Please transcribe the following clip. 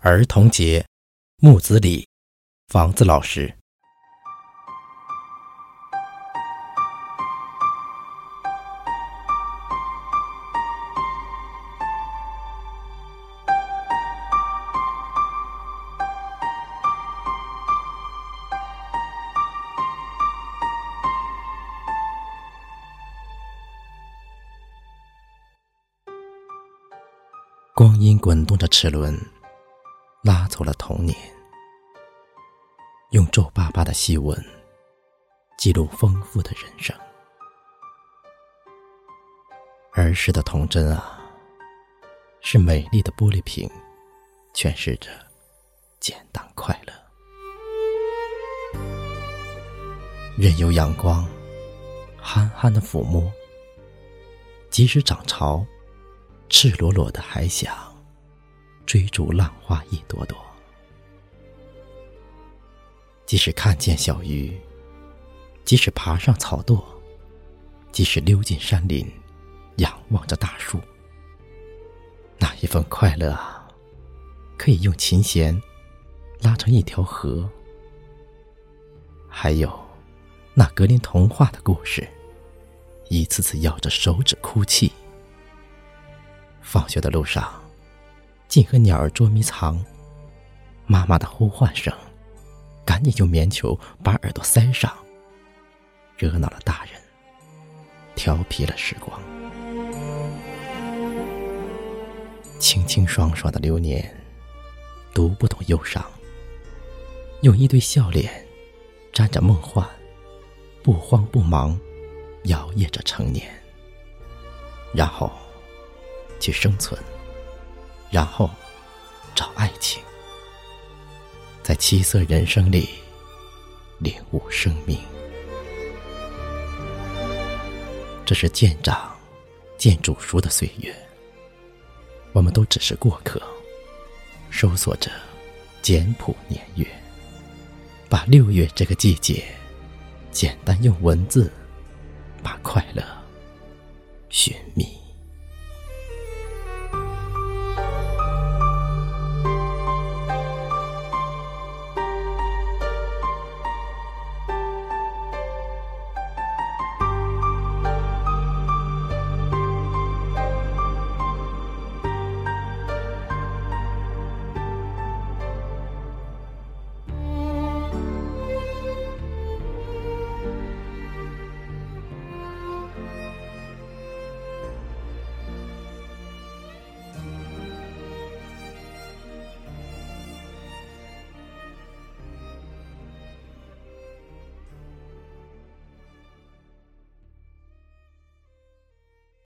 儿童节，木子李，房子老师。光阴滚动着齿轮，拉走了童年。用皱巴巴的细纹，记录丰富的人生。儿时的童真啊，是美丽的玻璃瓶，诠释着简单快乐。任由阳光憨憨的抚摸，即使涨潮。赤裸裸的还想追逐浪花一朵朵，即使看见小鱼，即使爬上草垛，即使溜进山林，仰望着大树，那一份快乐啊，可以用琴弦拉成一条河。还有那格林童话的故事，一次次咬着手指哭泣。放学的路上，竟和鸟儿捉迷藏。妈妈的呼唤声，赶紧用棉球把耳朵塞上，惹恼了大人，调皮了时光。清清爽爽的流年，读不懂忧伤，用一对笑脸，沾着梦幻，不慌不忙，摇曳着成年。然后。去生存，然后找爱情，在七色人生里领悟生命。这是见长见煮熟的岁月，我们都只是过客，搜索着简朴年月，把六月这个季节简单用文字把快乐寻觅。